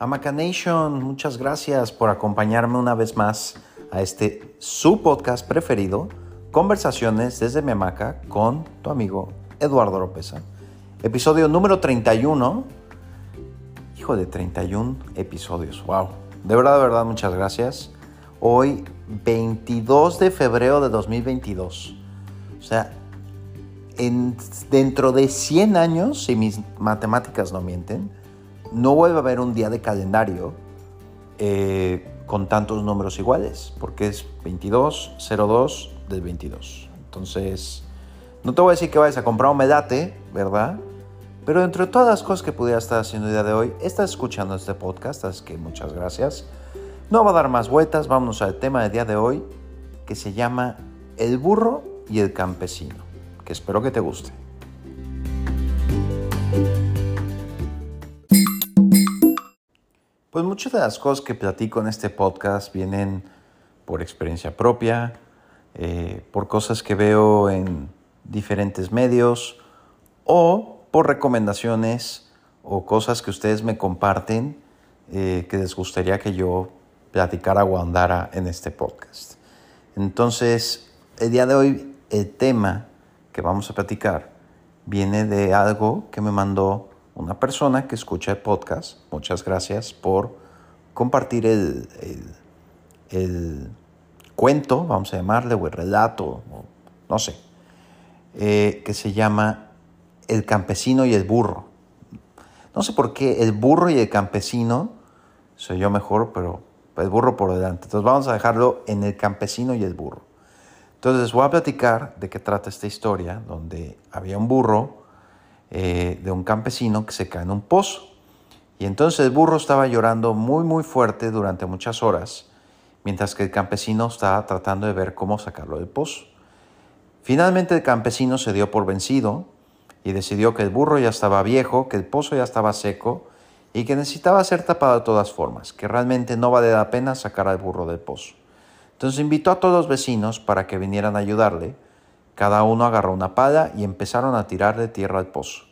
Amaca Nation, muchas gracias por acompañarme una vez más a este su podcast preferido, Conversaciones desde mi hamaca con tu amigo Eduardo López. Episodio número 31. Hijo de 31 episodios, wow. De verdad, de verdad, muchas gracias. Hoy, 22 de febrero de 2022. O sea, en, dentro de 100 años, si mis matemáticas no mienten, no vuelve a haber un día de calendario eh, con tantos números iguales, porque es 22, 02 del 22. Entonces, no te voy a decir que vayas a comprar un medate, ¿verdad? Pero entre todas las cosas que pudiera estar haciendo el día de hoy, estás escuchando este podcast, así que muchas gracias. No va a dar más vueltas, vámonos al tema del día de hoy, que se llama El burro y el campesino, que espero que te guste. Pues muchas de las cosas que platico en este podcast vienen por experiencia propia, eh, por cosas que veo en diferentes medios o por recomendaciones o cosas que ustedes me comparten eh, que les gustaría que yo platicara o andara en este podcast. Entonces, el día de hoy el tema que vamos a platicar viene de algo que me mandó una persona que escucha el podcast. Muchas gracias por compartir el, el, cuento, vamos a llamarle, o el relato, no sé, eh, que se llama El campesino y el burro. No sé por qué el burro y el campesino, soy yo mejor, pero el burro por delante. Entonces vamos a dejarlo en el campesino y el burro. Entonces voy a platicar de qué trata esta historia, donde había un burro eh, de un campesino que se cae en un pozo. Y entonces el burro estaba llorando muy muy fuerte durante muchas horas, mientras que el campesino estaba tratando de ver cómo sacarlo del pozo. Finalmente el campesino se dio por vencido y decidió que el burro ya estaba viejo, que el pozo ya estaba seco y que necesitaba ser tapado de todas formas, que realmente no vale la pena sacar al burro del pozo. Entonces invitó a todos los vecinos para que vinieran a ayudarle cada uno agarró una pala y empezaron a tirar de tierra al pozo.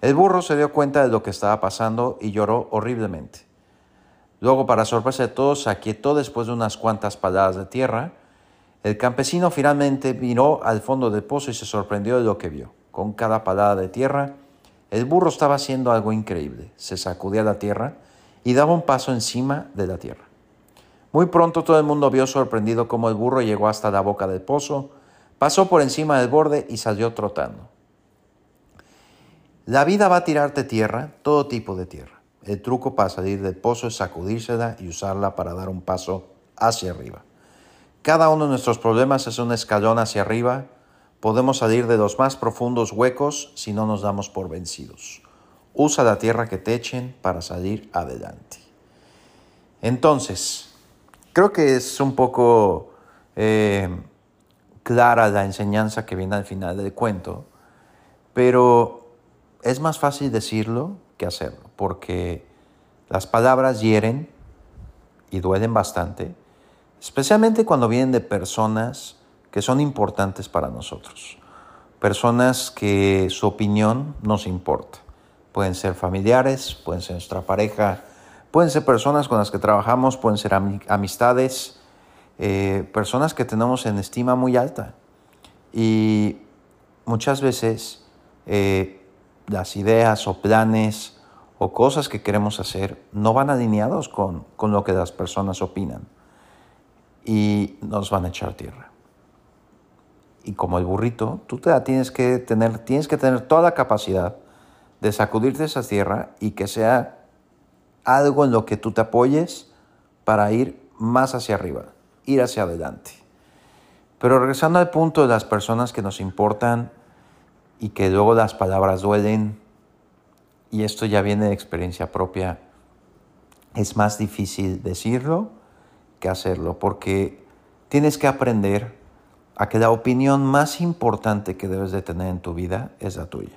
El burro se dio cuenta de lo que estaba pasando y lloró horriblemente. Luego, para sorpresa de todos, se aquietó después de unas cuantas paladas de tierra. El campesino finalmente miró al fondo del pozo y se sorprendió de lo que vio. Con cada palada de tierra, el burro estaba haciendo algo increíble. Se sacudía la tierra y daba un paso encima de la tierra. Muy pronto todo el mundo vio sorprendido cómo el burro llegó hasta la boca del pozo, Pasó por encima del borde y salió trotando. La vida va a tirarte tierra, todo tipo de tierra. El truco para salir del pozo es sacudírsela y usarla para dar un paso hacia arriba. Cada uno de nuestros problemas es un escalón hacia arriba. Podemos salir de los más profundos huecos si no nos damos por vencidos. Usa la tierra que te echen para salir adelante. Entonces, creo que es un poco eh, clara la enseñanza que viene al final del cuento, pero es más fácil decirlo que hacerlo, porque las palabras hieren y duelen bastante, especialmente cuando vienen de personas que son importantes para nosotros, personas que su opinión nos importa. Pueden ser familiares, pueden ser nuestra pareja, pueden ser personas con las que trabajamos, pueden ser amistades, eh, personas que tenemos en estima muy alta. Y muchas veces eh, las ideas o planes o cosas que queremos hacer no van alineados con, con lo que las personas opinan y nos van a echar tierra. Y como el burrito, tú te tienes que tener, tienes que tener toda la capacidad de sacudirte esa tierra y que sea algo en lo que tú te apoyes para ir más hacia arriba ir hacia adelante. Pero regresando al punto de las personas que nos importan y que luego las palabras duelen, y esto ya viene de experiencia propia, es más difícil decirlo que hacerlo, porque tienes que aprender a que la opinión más importante que debes de tener en tu vida es la tuya,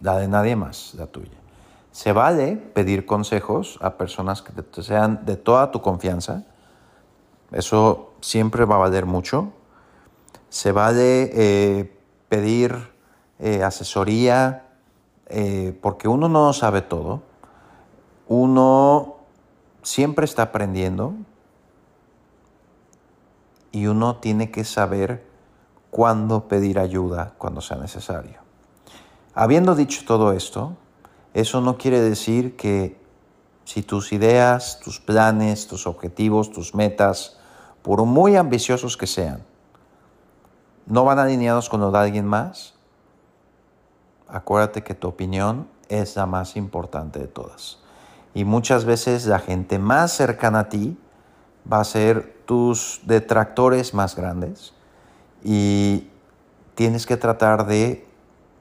la de nadie más, la tuya. Se vale pedir consejos a personas que sean de toda tu confianza, eso siempre va a valer mucho. Se vale eh, pedir eh, asesoría eh, porque uno no sabe todo. uno siempre está aprendiendo y uno tiene que saber cuándo pedir ayuda cuando sea necesario. Habiendo dicho todo esto, eso no quiere decir que si tus ideas, tus planes, tus objetivos, tus metas, por muy ambiciosos que sean, no van alineados con los de alguien más, acuérdate que tu opinión es la más importante de todas. Y muchas veces la gente más cercana a ti va a ser tus detractores más grandes y tienes que tratar de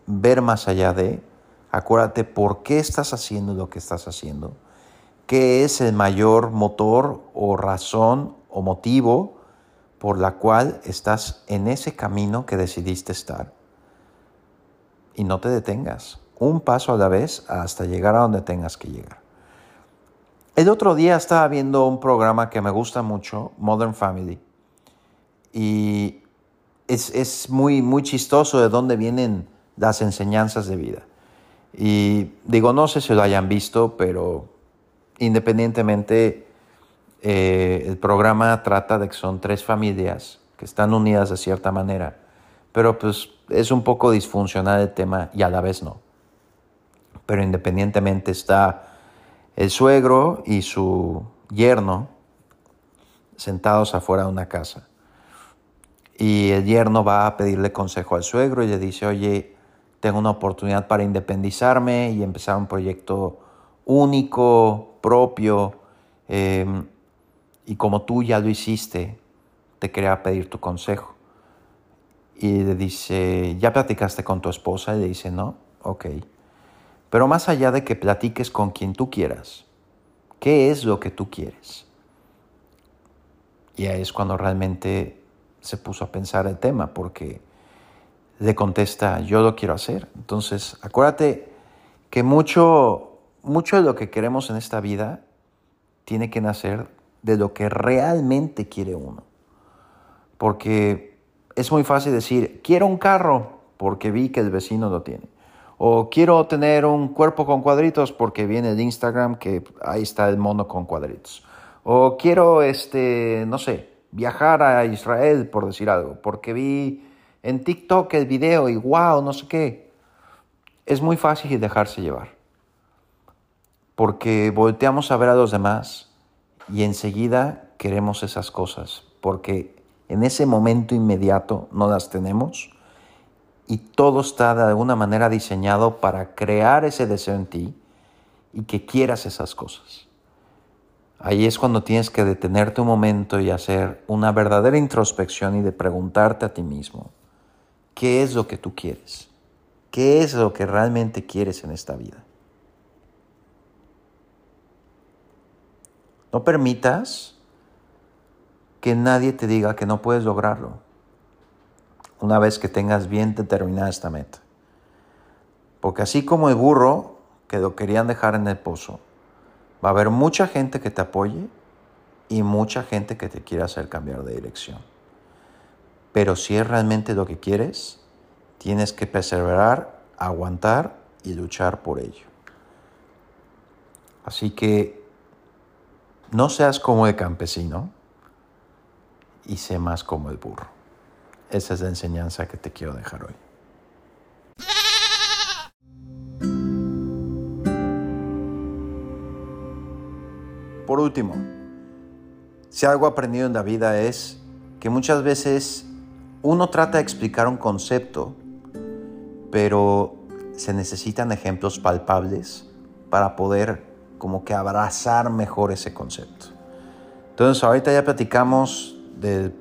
ver más allá de, acuérdate por qué estás haciendo lo que estás haciendo, qué es el mayor motor o razón o motivo por la cual estás en ese camino que decidiste estar. Y no te detengas, un paso a la vez hasta llegar a donde tengas que llegar. El otro día estaba viendo un programa que me gusta mucho, Modern Family, y es, es muy, muy chistoso de dónde vienen las enseñanzas de vida. Y digo, no sé si lo hayan visto, pero independientemente, eh, el programa trata de que son tres familias que están unidas de cierta manera, pero pues es un poco disfuncional el tema y a la vez no. Pero independientemente está el suegro y su yerno sentados afuera de una casa. Y el yerno va a pedirle consejo al suegro y le dice, oye, tengo una oportunidad para independizarme y empezar un proyecto único, propio, em, y como tú ya lo hiciste, te quería pedir tu consejo. Y le dice, ¿ya platicaste con tu esposa? Y le dice, no, ok. Pero más allá de que platiques con quien tú quieras, ¿qué es lo que tú quieres? Y ahí es cuando realmente se puso a pensar el tema, porque le contesta, yo lo quiero hacer. Entonces, acuérdate que mucho, mucho de lo que queremos en esta vida tiene que nacer de lo que realmente quiere uno. Porque es muy fácil decir, quiero un carro porque vi que el vecino lo tiene. O quiero tener un cuerpo con cuadritos porque viene de Instagram que ahí está el mono con cuadritos. O quiero, este, no sé, viajar a Israel, por decir algo, porque vi en TikTok el video y wow, no sé qué. Es muy fácil dejarse llevar. Porque volteamos a ver a los demás y enseguida queremos esas cosas. Porque en ese momento inmediato no las tenemos y todo está de alguna manera diseñado para crear ese deseo en ti y que quieras esas cosas. Ahí es cuando tienes que detenerte un momento y hacer una verdadera introspección y de preguntarte a ti mismo, ¿qué es lo que tú quieres? ¿Qué es lo que realmente quieres en esta vida? No permitas que nadie te diga que no puedes lograrlo una vez que tengas bien determinada esta meta. Porque así como el burro que lo querían dejar en el pozo, va a haber mucha gente que te apoye y mucha gente que te quiera hacer cambiar de dirección. Pero si es realmente lo que quieres, tienes que perseverar, aguantar y luchar por ello. Así que no seas como el campesino y sé más como el burro. Esa es la enseñanza que te quiero dejar hoy. Por último, si algo aprendido en la vida es que muchas veces uno trata de explicar un concepto, pero se necesitan ejemplos palpables para poder como que abrazar mejor ese concepto. Entonces ahorita ya platicamos del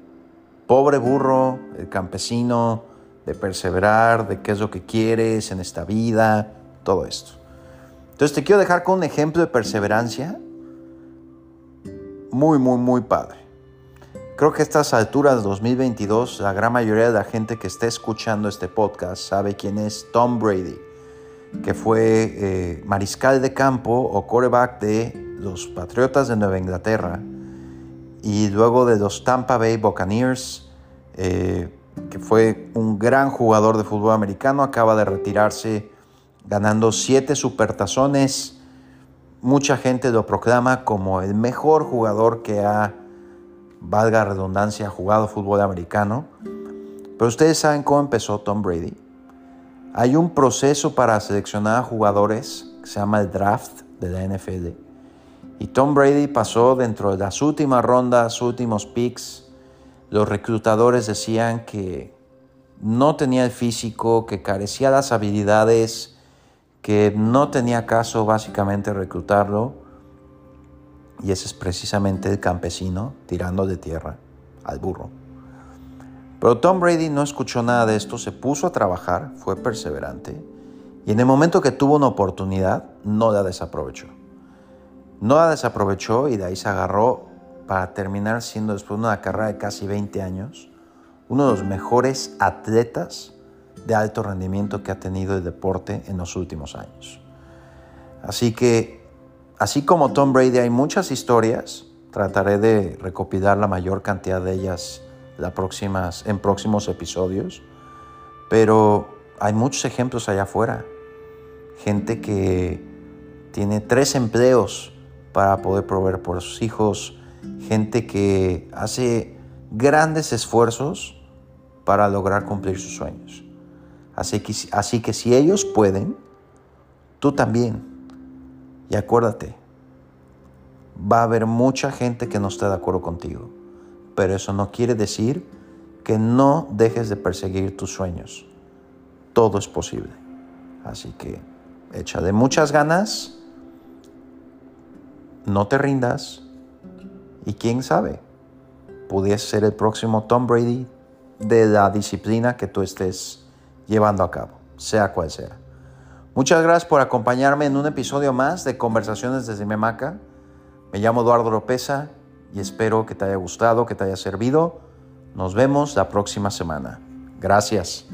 pobre burro, el campesino, de perseverar, de qué es lo que quieres en esta vida, todo esto. Entonces te quiero dejar con un ejemplo de perseverancia muy, muy, muy padre. Creo que a estas alturas 2022, la gran mayoría de la gente que esté escuchando este podcast sabe quién es Tom Brady, que fue eh, mariscal de campo o quarterback de los Patriotas de Nueva Inglaterra y luego de los Tampa Bay Buccaneers, eh, que fue un gran jugador de fútbol americano, acaba de retirarse ganando siete supertazones, mucha gente lo proclama como el mejor jugador que ha, valga redundancia, jugado fútbol americano. Pero ustedes saben cómo empezó Tom Brady. Hay un proceso para seleccionar jugadores que se llama el draft de la NFL. Y Tom Brady pasó dentro de las últimas rondas, últimos picks. Los reclutadores decían que no tenía el físico, que carecía las habilidades, que no tenía caso básicamente reclutarlo. Y ese es precisamente el campesino tirando de tierra al burro. Pero Tom Brady no escuchó nada de esto, se puso a trabajar, fue perseverante y en el momento que tuvo una oportunidad no la desaprovechó. No la desaprovechó y de ahí se agarró para terminar siendo después de una carrera de casi 20 años uno de los mejores atletas de alto rendimiento que ha tenido el deporte en los últimos años. Así que, así como Tom Brady, hay muchas historias. Trataré de recopilar la mayor cantidad de ellas próximas, en próximos episodios. Pero hay muchos ejemplos allá afuera. Gente que tiene tres empleos para poder proveer por sus hijos. Gente que hace grandes esfuerzos para lograr cumplir sus sueños. Así que, así que si ellos pueden, tú también. Y acuérdate, va a haber mucha gente que no esté de acuerdo contigo, pero eso no quiere decir que no dejes de perseguir tus sueños. Todo es posible. Así que echa de muchas ganas, no te rindas y quién sabe, pudiese ser el próximo Tom Brady de la disciplina que tú estés llevando a cabo, sea cual sea. Muchas gracias por acompañarme en un episodio más de Conversaciones desde Memaca. Me llamo Eduardo Lopeza y espero que te haya gustado, que te haya servido. Nos vemos la próxima semana. Gracias.